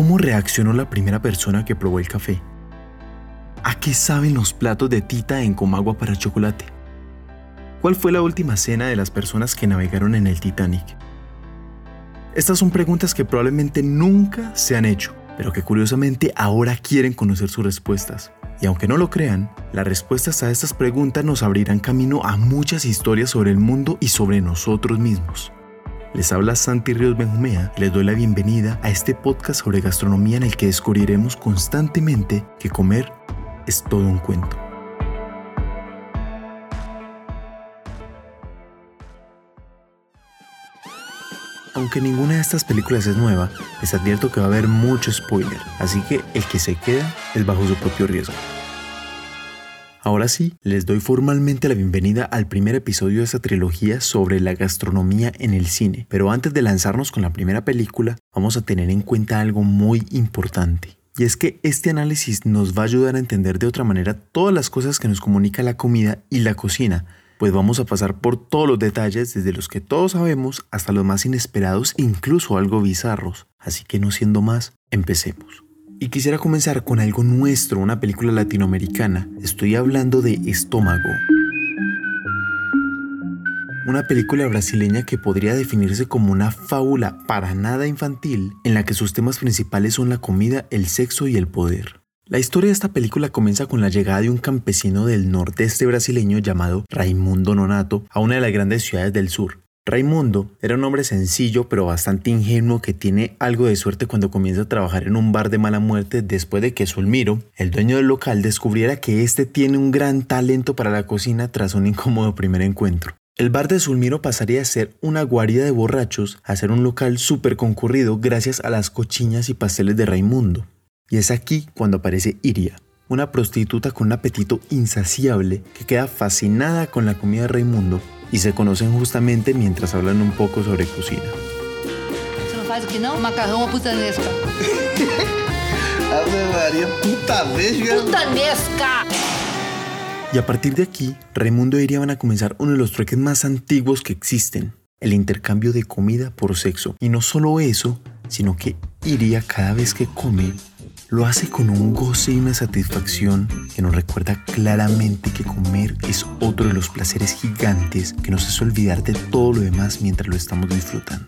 ¿Cómo reaccionó la primera persona que probó el café? ¿A qué saben los platos de tita en Comagua para chocolate? ¿Cuál fue la última cena de las personas que navegaron en el Titanic? Estas son preguntas que probablemente nunca se han hecho, pero que curiosamente ahora quieren conocer sus respuestas. Y aunque no lo crean, las respuestas a estas preguntas nos abrirán camino a muchas historias sobre el mundo y sobre nosotros mismos. Les habla Santi Ríos Benjumea y les doy la bienvenida a este podcast sobre gastronomía en el que descubriremos constantemente que comer es todo un cuento. Aunque ninguna de estas películas es nueva, les advierto que va a haber mucho spoiler, así que el que se queda es bajo su propio riesgo. Ahora sí, les doy formalmente la bienvenida al primer episodio de esta trilogía sobre la gastronomía en el cine. Pero antes de lanzarnos con la primera película, vamos a tener en cuenta algo muy importante. Y es que este análisis nos va a ayudar a entender de otra manera todas las cosas que nos comunica la comida y la cocina, pues vamos a pasar por todos los detalles, desde los que todos sabemos hasta los más inesperados e incluso algo bizarros. Así que no siendo más, empecemos. Y quisiera comenzar con algo nuestro, una película latinoamericana. Estoy hablando de Estómago. Una película brasileña que podría definirse como una fábula para nada infantil, en la que sus temas principales son la comida, el sexo y el poder. La historia de esta película comienza con la llegada de un campesino del nordeste brasileño llamado Raimundo Nonato a una de las grandes ciudades del sur, Raimundo era un hombre sencillo pero bastante ingenuo que tiene algo de suerte cuando comienza a trabajar en un bar de mala muerte después de que Sulmiro, el dueño del local, descubriera que este tiene un gran talento para la cocina tras un incómodo primer encuentro. El bar de Sulmiro pasaría a ser una guarida de borrachos a ser un local súper concurrido gracias a las cochiñas y pasteles de Raimundo. Y es aquí cuando aparece Iria, una prostituta con un apetito insaciable que queda fascinada con la comida de Raimundo y se conocen justamente mientras hablan un poco sobre cocina. Você não faz o que não? Macarrão ou putanesca? Ave María, putanesca. Putanesca! Y a partir de aquí, Raimundo y Iria van a comenzar uno de los trueques más antiguos que existen, el intercambio de comida por sexo. Y no solo eso, sino que Iria cada vez que come lo hace con un goce y una satisfacción que nos recuerda claramente que comer es otro de los placeres gigantes que nos hace olvidar de todo lo demás mientras lo estamos disfrutando.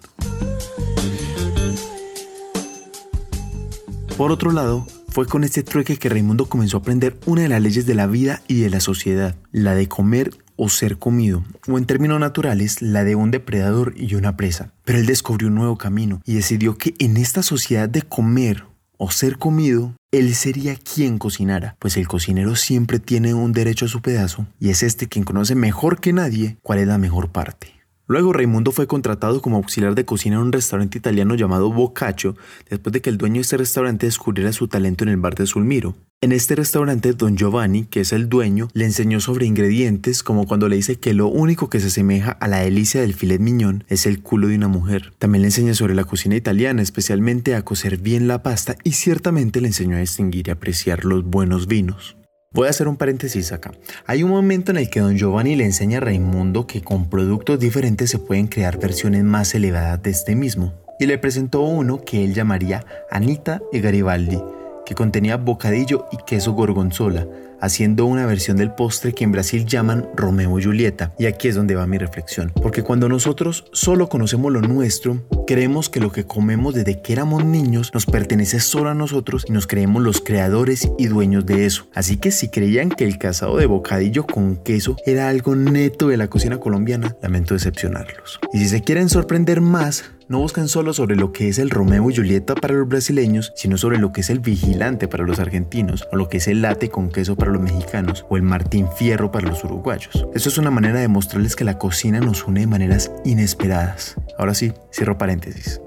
Por otro lado, fue con este trueque que Raimundo comenzó a aprender una de las leyes de la vida y de la sociedad, la de comer o ser comido, o en términos naturales, la de un depredador y una presa. Pero él descubrió un nuevo camino y decidió que en esta sociedad de comer o ser comido, él sería quien cocinara, pues el cocinero siempre tiene un derecho a su pedazo y es este quien conoce mejor que nadie cuál es la mejor parte. Luego Raimundo fue contratado como auxiliar de cocina en un restaurante italiano llamado Boccaccio, después de que el dueño de este restaurante descubriera su talento en el bar de Sulmiro. En este restaurante, don Giovanni, que es el dueño, le enseñó sobre ingredientes como cuando le dice que lo único que se asemeja a la delicia del filet miñón es el culo de una mujer. También le enseña sobre la cocina italiana, especialmente a cocer bien la pasta y ciertamente le enseñó a distinguir y apreciar los buenos vinos. Voy a hacer un paréntesis acá. Hay un momento en el que don Giovanni le enseña a Raimundo que con productos diferentes se pueden crear versiones más elevadas de este mismo. Y le presentó uno que él llamaría Anita e Garibaldi, que contenía bocadillo y queso gorgonzola, haciendo una versión del postre que en Brasil llaman Romeo y Julieta. Y aquí es donde va mi reflexión. Porque cuando nosotros solo conocemos lo nuestro, creemos que lo que comemos desde que éramos niños nos pertenece solo a nosotros y nos creemos los creadores y dueños de eso. Así que si creían que el casado de bocadillo con queso era algo neto de la cocina colombiana, lamento decepcionarlos. Y si se quieren sorprender más, no buscan solo sobre lo que es el Romeo y Julieta para los brasileños, sino sobre lo que es el vigilante para los argentinos, o lo que es el late con queso para los mexicanos, o el Martín Fierro para los uruguayos. Esto es una manera de mostrarles que la cocina nos une de maneras inesperadas. Ahora sí, cierro paréntesis.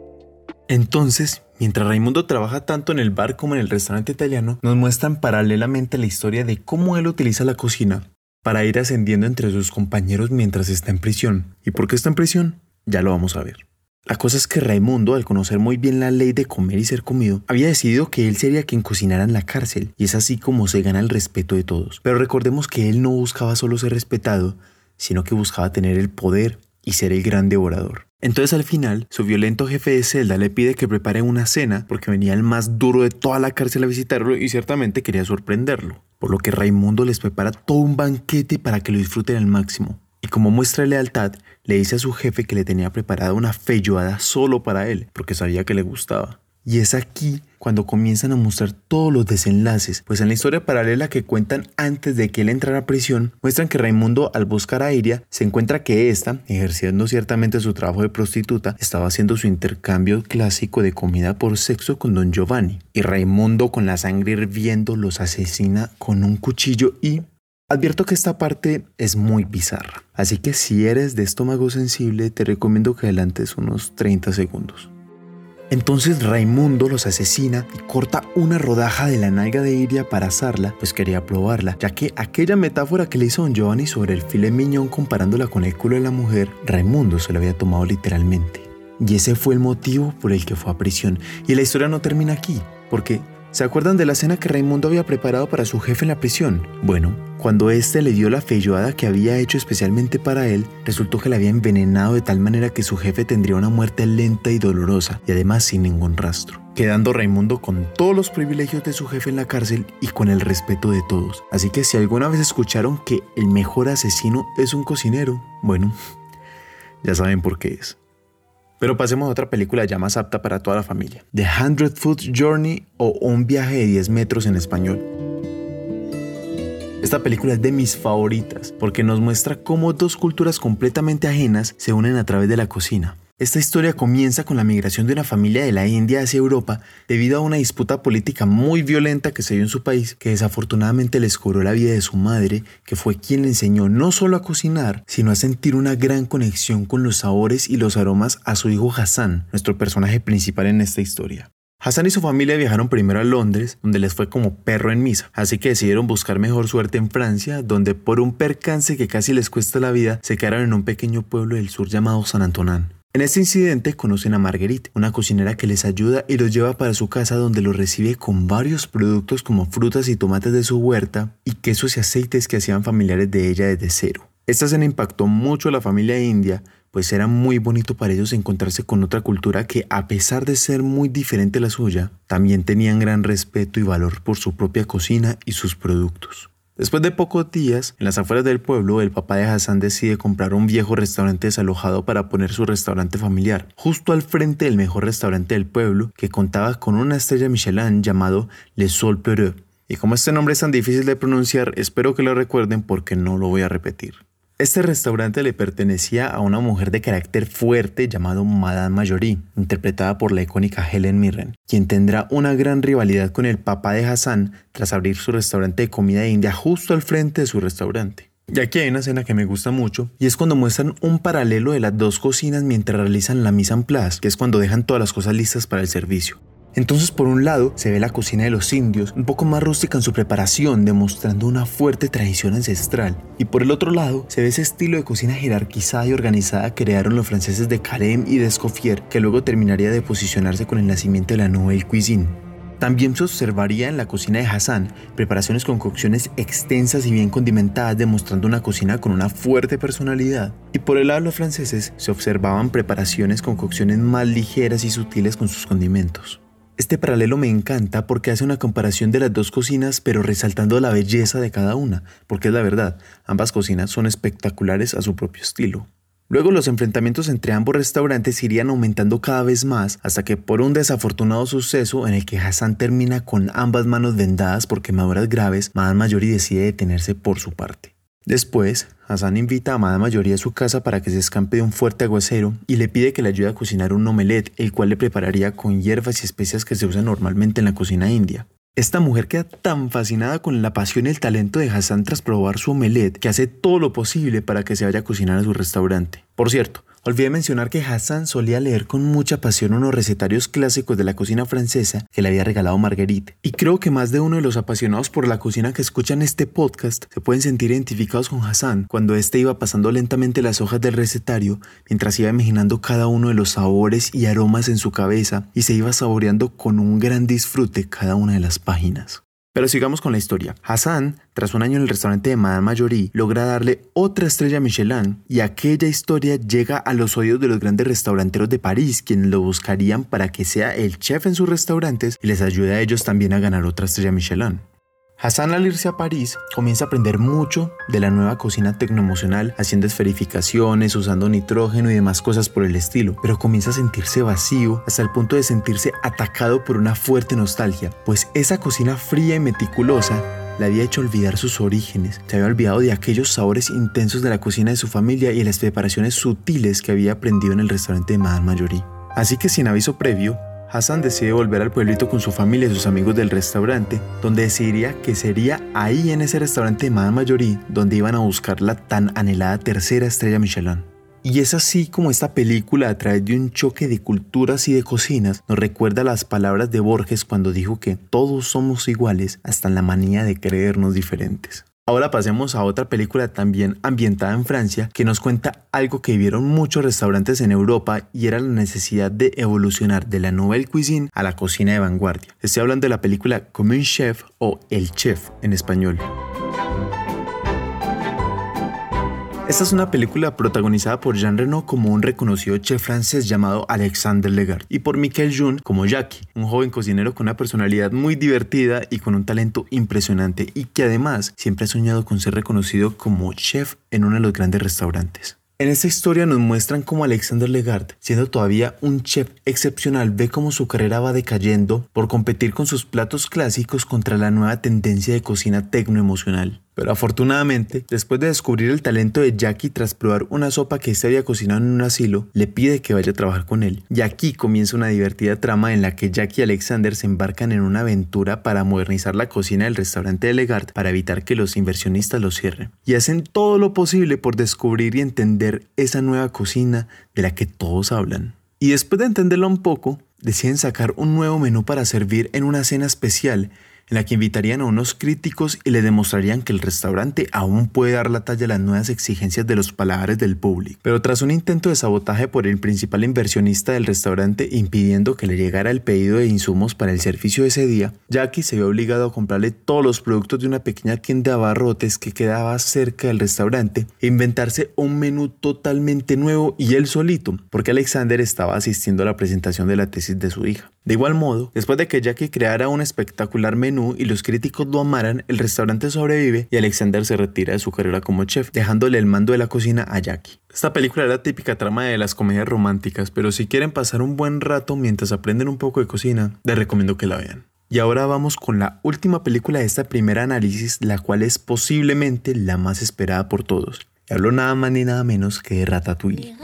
Entonces, mientras Raimundo trabaja tanto en el bar como en el restaurante italiano, nos muestran paralelamente la historia de cómo él utiliza la cocina para ir ascendiendo entre sus compañeros mientras está en prisión. ¿Y por qué está en prisión? Ya lo vamos a ver. La cosa es que Raimundo, al conocer muy bien la ley de comer y ser comido, había decidido que él sería quien cocinara en la cárcel, y es así como se gana el respeto de todos. Pero recordemos que él no buscaba solo ser respetado, sino que buscaba tener el poder y ser el gran devorador. Entonces al final, su violento jefe de celda le pide que prepare una cena porque venía el más duro de toda la cárcel a visitarlo y ciertamente quería sorprenderlo. Por lo que Raimundo les prepara todo un banquete para que lo disfruten al máximo. Y como muestra lealtad, le dice a su jefe que le tenía preparada una feijoada solo para él, porque sabía que le gustaba. Y es aquí cuando comienzan a mostrar todos los desenlaces, pues en la historia paralela que cuentan antes de que él entrara a prisión, muestran que Raimundo al buscar a Iria se encuentra que ésta, ejerciendo ciertamente su trabajo de prostituta, estaba haciendo su intercambio clásico de comida por sexo con don Giovanni. Y Raimundo con la sangre hirviendo los asesina con un cuchillo y Advierto que esta parte es muy bizarra, así que si eres de estómago sensible te recomiendo que adelantes unos 30 segundos. Entonces Raimundo los asesina y corta una rodaja de la nalga de Iria para asarla, pues quería probarla, ya que aquella metáfora que le hizo Don Giovanni sobre el filet miñón comparándola con el culo de la mujer, Raimundo se lo había tomado literalmente. Y ese fue el motivo por el que fue a prisión. Y la historia no termina aquí, porque ¿Se acuerdan de la cena que Raimundo había preparado para su jefe en la prisión? Bueno, cuando éste le dio la feijoada que había hecho especialmente para él, resultó que la había envenenado de tal manera que su jefe tendría una muerte lenta y dolorosa, y además sin ningún rastro quedando Raimundo con todos los privilegios de su jefe en la cárcel y con el respeto de todos. Así que si alguna vez escucharon que el mejor asesino es un cocinero, bueno, ya saben por qué es. Pero pasemos a otra película ya más apta para toda la familia. The Hundred Foot Journey o Un viaje de 10 metros en español. Esta película es de mis favoritas porque nos muestra cómo dos culturas completamente ajenas se unen a través de la cocina. Esta historia comienza con la migración de una familia de la India hacia Europa debido a una disputa política muy violenta que se dio en su país que desafortunadamente les cobró la vida de su madre, que fue quien le enseñó no solo a cocinar, sino a sentir una gran conexión con los sabores y los aromas a su hijo Hassan, nuestro personaje principal en esta historia. Hassan y su familia viajaron primero a Londres, donde les fue como perro en misa, así que decidieron buscar mejor suerte en Francia, donde por un percance que casi les cuesta la vida, se quedaron en un pequeño pueblo del sur llamado San Antonán. En este incidente conocen a Marguerite, una cocinera que les ayuda y los lleva para su casa donde los recibe con varios productos como frutas y tomates de su huerta y quesos y aceites que hacían familiares de ella desde cero. Esta escena impactó mucho a la familia india, pues era muy bonito para ellos encontrarse con otra cultura que, a pesar de ser muy diferente a la suya, también tenían gran respeto y valor por su propia cocina y sus productos. Después de pocos días, en las afueras del pueblo, el papá de Hassan decide comprar un viejo restaurante desalojado para poner su restaurante familiar, justo al frente del mejor restaurante del pueblo, que contaba con una estrella Michelin llamado Le Sol Pereux. Y como este nombre es tan difícil de pronunciar, espero que lo recuerden porque no lo voy a repetir. Este restaurante le pertenecía a una mujer de carácter fuerte llamada Madame Majorie, interpretada por la icónica Helen Mirren, quien tendrá una gran rivalidad con el papá de Hassan tras abrir su restaurante de comida india justo al frente de su restaurante. Y aquí hay una escena que me gusta mucho, y es cuando muestran un paralelo de las dos cocinas mientras realizan la mise en place, que es cuando dejan todas las cosas listas para el servicio. Entonces por un lado se ve la cocina de los indios, un poco más rústica en su preparación, demostrando una fuerte tradición ancestral. Y por el otro lado se ve ese estilo de cocina jerarquizada y organizada que crearon los franceses de Carême y de Escoffier, que luego terminaría de posicionarse con el nacimiento de la Nouvelle Cuisine. También se observaría en la cocina de Hassan preparaciones con cocciones extensas y bien condimentadas, demostrando una cocina con una fuerte personalidad. Y por el lado de los franceses se observaban preparaciones con cocciones más ligeras y sutiles con sus condimentos. Este paralelo me encanta porque hace una comparación de las dos cocinas pero resaltando la belleza de cada una, porque es la verdad, ambas cocinas son espectaculares a su propio estilo. Luego los enfrentamientos entre ambos restaurantes irían aumentando cada vez más hasta que por un desafortunado suceso en el que Hassan termina con ambas manos vendadas por quemaduras graves, Madame Mayori decide detenerse por su parte. Después, Hassan invita a Amada Mayoría a su casa para que se escampe de un fuerte aguacero y le pide que le ayude a cocinar un omelette, el cual le prepararía con hierbas y especias que se usan normalmente en la cocina india. Esta mujer queda tan fascinada con la pasión y el talento de Hassan tras probar su omelette que hace todo lo posible para que se vaya a cocinar a su restaurante. Por cierto, Olvidé mencionar que Hassan solía leer con mucha pasión unos recetarios clásicos de la cocina francesa que le había regalado Marguerite. Y creo que más de uno de los apasionados por la cocina que escuchan este podcast se pueden sentir identificados con Hassan cuando éste iba pasando lentamente las hojas del recetario mientras iba imaginando cada uno de los sabores y aromas en su cabeza y se iba saboreando con un gran disfrute cada una de las páginas. Pero sigamos con la historia. Hassan, tras un año en el restaurante de Madame Majorie, logra darle otra estrella a Michelin y aquella historia llega a los oídos de los grandes restauranteros de París, quienes lo buscarían para que sea el chef en sus restaurantes y les ayude a ellos también a ganar otra estrella Michelin. Hassan al irse a París comienza a aprender mucho de la nueva cocina tecnoemocional, haciendo esferificaciones, usando nitrógeno y demás cosas por el estilo, pero comienza a sentirse vacío hasta el punto de sentirse atacado por una fuerte nostalgia, pues esa cocina fría y meticulosa le había hecho olvidar sus orígenes, se había olvidado de aquellos sabores intensos de la cocina de su familia y las preparaciones sutiles que había aprendido en el restaurante de Madame Majorie. Así que sin aviso previo, Hassan decide volver al pueblito con su familia y sus amigos del restaurante, donde decidiría que sería ahí en ese restaurante de Madame Majorie donde iban a buscar la tan anhelada tercera estrella Michelin. Y es así como esta película, a través de un choque de culturas y de cocinas, nos recuerda las palabras de Borges cuando dijo que todos somos iguales hasta en la manía de creernos diferentes. Ahora pasemos a otra película también ambientada en Francia que nos cuenta algo que vivieron muchos restaurantes en Europa y era la necesidad de evolucionar de la nouvelle cuisine a la cocina de vanguardia. Estoy hablando de la película Comme un chef o El chef en español. Esta es una película protagonizada por Jean Reno como un reconocido chef francés llamado Alexandre Legard y por Michael Jun como Jackie, un joven cocinero con una personalidad muy divertida y con un talento impresionante y que además siempre ha soñado con ser reconocido como chef en uno de los grandes restaurantes. En esta historia nos muestran cómo Alexander Legard, siendo todavía un chef excepcional, ve cómo su carrera va decayendo por competir con sus platos clásicos contra la nueva tendencia de cocina tecnoemocional. Pero afortunadamente, después de descubrir el talento de Jackie tras probar una sopa que éste había cocinado en un asilo, le pide que vaya a trabajar con él. Y aquí comienza una divertida trama en la que Jackie y Alexander se embarcan en una aventura para modernizar la cocina del restaurante de Legard para evitar que los inversionistas lo cierren. Y hacen todo lo posible por descubrir y entender esa nueva cocina de la que todos hablan. Y después de entenderla un poco, deciden sacar un nuevo menú para servir en una cena especial en la que invitarían a unos críticos y le demostrarían que el restaurante aún puede dar la talla a las nuevas exigencias de los paladares del público. Pero tras un intento de sabotaje por el principal inversionista del restaurante impidiendo que le llegara el pedido de insumos para el servicio de ese día, Jackie se vio obligado a comprarle todos los productos de una pequeña tienda de abarrotes que quedaba cerca del restaurante e inventarse un menú totalmente nuevo y él solito, porque Alexander estaba asistiendo a la presentación de la tesis de su hija. De igual modo, después de que Jackie creara un espectacular menú y los críticos lo amaran, el restaurante sobrevive y Alexander se retira de su carrera como chef, dejándole el mando de la cocina a Jackie. Esta película era la típica trama de las comedias románticas, pero si quieren pasar un buen rato mientras aprenden un poco de cocina, les recomiendo que la vean. Y ahora vamos con la última película de esta primera análisis, la cual es posiblemente la más esperada por todos. Y hablo nada más ni nada menos que de Ratatouille.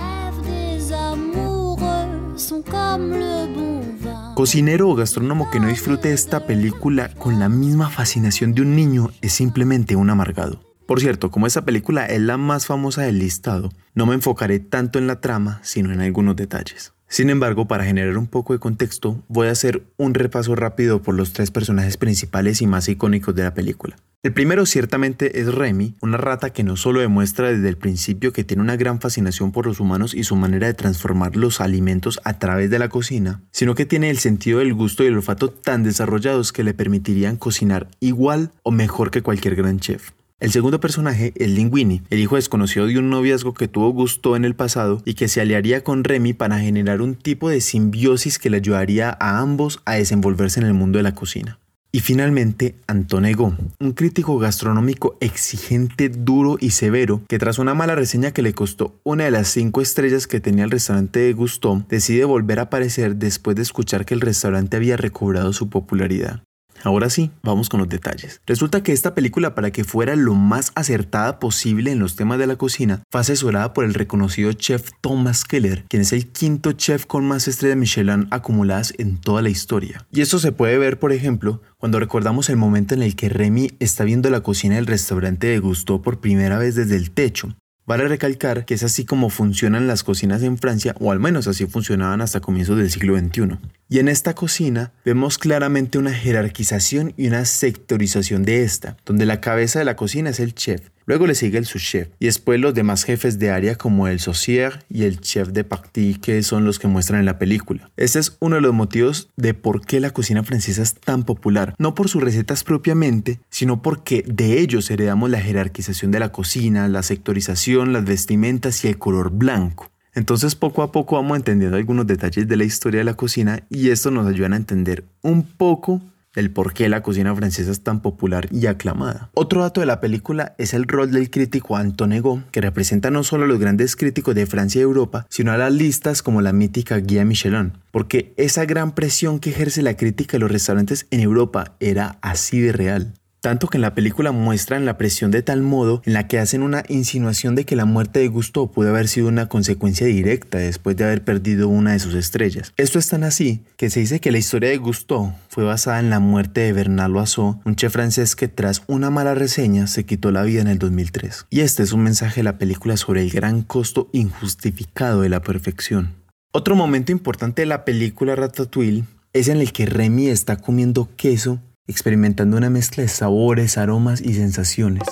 Cocinero o gastrónomo que no disfrute esta película con la misma fascinación de un niño es simplemente un amargado. Por cierto, como esta película es la más famosa del listado, no me enfocaré tanto en la trama, sino en algunos detalles. Sin embargo, para generar un poco de contexto, voy a hacer un repaso rápido por los tres personajes principales y más icónicos de la película. El primero ciertamente es Remy, una rata que no solo demuestra desde el principio que tiene una gran fascinación por los humanos y su manera de transformar los alimentos a través de la cocina, sino que tiene el sentido del gusto y el olfato tan desarrollados que le permitirían cocinar igual o mejor que cualquier gran chef. El segundo personaje es Linguini, el hijo desconocido de un noviazgo que tuvo gusto en el pasado y que se aliaría con Remy para generar un tipo de simbiosis que le ayudaría a ambos a desenvolverse en el mundo de la cocina. Y finalmente, Antonego, un crítico gastronómico exigente, duro y severo, que tras una mala reseña que le costó una de las cinco estrellas que tenía el restaurante de Gusto, decide volver a aparecer después de escuchar que el restaurante había recobrado su popularidad. Ahora sí, vamos con los detalles. Resulta que esta película, para que fuera lo más acertada posible en los temas de la cocina, fue asesorada por el reconocido chef Thomas Keller, quien es el quinto chef con más estrellas Michelin acumuladas en toda la historia. Y esto se puede ver, por ejemplo, cuando recordamos el momento en el que Remy está viendo la cocina del restaurante de Gusto por primera vez desde el techo, Vale recalcar que es así como funcionan las cocinas en Francia, o al menos así funcionaban hasta comienzos del siglo XXI. Y en esta cocina vemos claramente una jerarquización y una sectorización de esta, donde la cabeza de la cocina es el chef, Luego le sigue el sous-chef y después los demás jefes de área como el saucier y el chef de partie que son los que muestran en la película. Este es uno de los motivos de por qué la cocina francesa es tan popular, no por sus recetas propiamente, sino porque de ellos heredamos la jerarquización de la cocina, la sectorización, las vestimentas y el color blanco. Entonces poco a poco vamos entendiendo algunos detalles de la historia de la cocina y esto nos ayuda a entender un poco el por qué la cocina francesa es tan popular y aclamada. Otro dato de la película es el rol del crítico Anton Ego, que representa no solo a los grandes críticos de Francia y Europa, sino a las listas como la mítica Guía Michelin, porque esa gran presión que ejerce la crítica de los restaurantes en Europa era así de real. Tanto que en la película muestran la presión de tal modo en la que hacen una insinuación de que la muerte de Gusto pudo haber sido una consecuencia directa después de haber perdido una de sus estrellas. Esto es tan así que se dice que la historia de Gusto fue basada en la muerte de Bernard Loiseau, un chef francés que tras una mala reseña se quitó la vida en el 2003. Y este es un mensaje de la película sobre el gran costo injustificado de la perfección. Otro momento importante de la película Ratatouille es en el que Remy está comiendo queso experimentando una mezcla de sabores, aromas y sensaciones.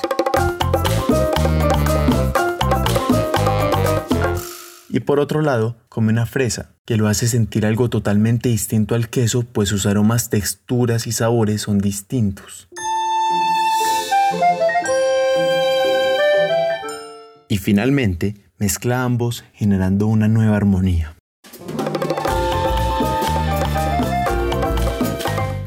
Y por otro lado, come una fresa, que lo hace sentir algo totalmente distinto al queso, pues sus aromas, texturas y sabores son distintos. Y finalmente, mezcla ambos generando una nueva armonía.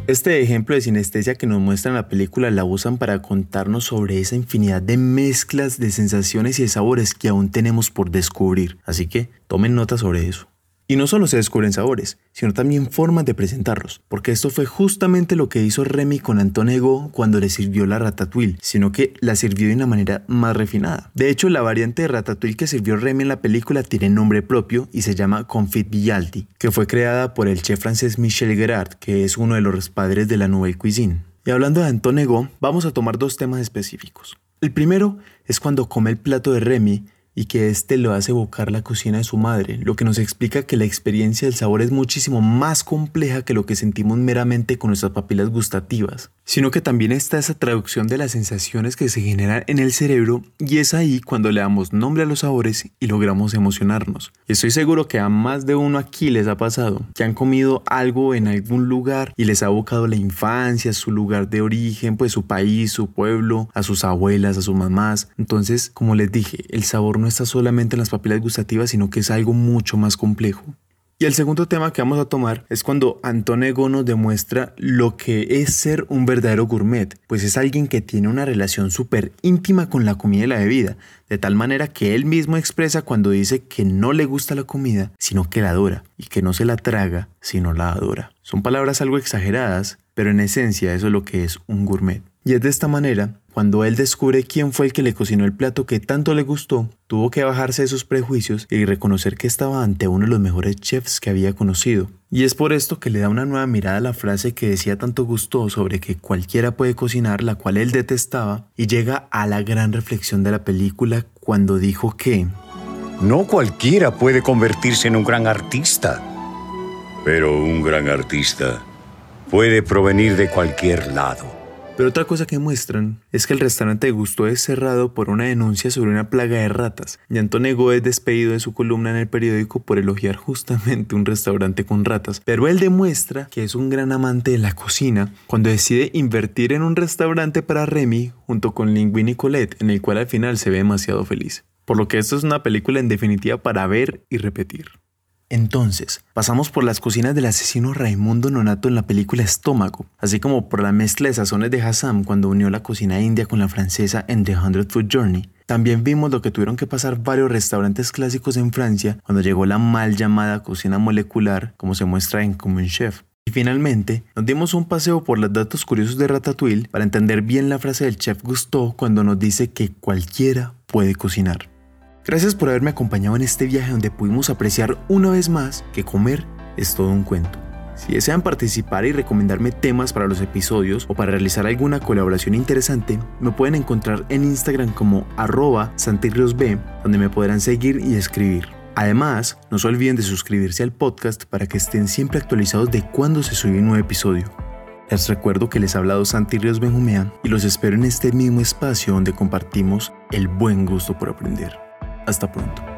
Este ejemplo de sinestesia que nos muestra en la película la usan para contarnos sobre esa infinidad de mezclas de sensaciones y de sabores que aún tenemos por descubrir. Así que tomen nota sobre eso. Y no solo se descubren sabores, sino también formas de presentarlos, porque esto fue justamente lo que hizo Remy con Antonego cuando le sirvió la ratatouille, sino que la sirvió de una manera más refinada. De hecho, la variante de ratatouille que sirvió Remy en la película tiene nombre propio y se llama Confit Villalti, que fue creada por el chef francés Michel Gerard, que es uno de los padres de la Nouvelle Cuisine. Y hablando de Antonego, vamos a tomar dos temas específicos. El primero es cuando come el plato de Remy y que éste lo hace evocar la cocina de su madre, lo que nos explica que la experiencia del sabor es muchísimo más compleja que lo que sentimos meramente con nuestras papilas gustativas, sino que también está esa traducción de las sensaciones que se generan en el cerebro y es ahí cuando le damos nombre a los sabores y logramos emocionarnos. Y estoy seguro que a más de uno aquí les ha pasado, que han comido algo en algún lugar y les ha evocado la infancia, su lugar de origen, pues su país, su pueblo, a sus abuelas, a sus mamás. Entonces, como les dije, el sabor no está solamente en las papilas gustativas, sino que es algo mucho más complejo. Y el segundo tema que vamos a tomar es cuando Antonego nos demuestra lo que es ser un verdadero gourmet, pues es alguien que tiene una relación súper íntima con la comida y la bebida, de tal manera que él mismo expresa cuando dice que no le gusta la comida, sino que la adora, y que no se la traga, sino la adora. Son palabras algo exageradas, pero en esencia eso es lo que es un gourmet. Y es de esta manera, cuando él descubre quién fue el que le cocinó el plato que tanto le gustó, tuvo que bajarse de sus prejuicios y reconocer que estaba ante uno de los mejores chefs que había conocido. Y es por esto que le da una nueva mirada a la frase que decía tanto gustó sobre que cualquiera puede cocinar, la cual él detestaba, y llega a la gran reflexión de la película cuando dijo que... No cualquiera puede convertirse en un gran artista, pero un gran artista puede provenir de cualquier lado. Pero otra cosa que muestran es que el restaurante de Gusto es cerrado por una denuncia sobre una plaga de ratas, y Antonego es despedido de su columna en el periódico por elogiar justamente un restaurante con ratas. Pero él demuestra que es un gran amante de la cocina cuando decide invertir en un restaurante para Remy junto con Linguini y Colette, en el cual al final se ve demasiado feliz. Por lo que esto es una película en definitiva para ver y repetir. Entonces, pasamos por las cocinas del asesino Raimundo Nonato en la película Estómago, así como por la mezcla de sazones de Hassam cuando unió la cocina india con la francesa en The Hundred Food Journey. También vimos lo que tuvieron que pasar varios restaurantes clásicos en Francia cuando llegó la mal llamada cocina molecular, como se muestra en Common Chef. Y finalmente, nos dimos un paseo por los datos curiosos de Ratatouille para entender bien la frase del chef Gusteau cuando nos dice que cualquiera puede cocinar. Gracias por haberme acompañado en este viaje donde pudimos apreciar una vez más que comer es todo un cuento. Si desean participar y recomendarme temas para los episodios o para realizar alguna colaboración interesante, me pueden encontrar en Instagram como arroba santirriosb, donde me podrán seguir y escribir. Además, no se olviden de suscribirse al podcast para que estén siempre actualizados de cuando se sube un nuevo episodio. Les recuerdo que les ha hablado Santi Ríos Benjumea y los espero en este mismo espacio donde compartimos el buen gusto por aprender. Hasta pronto.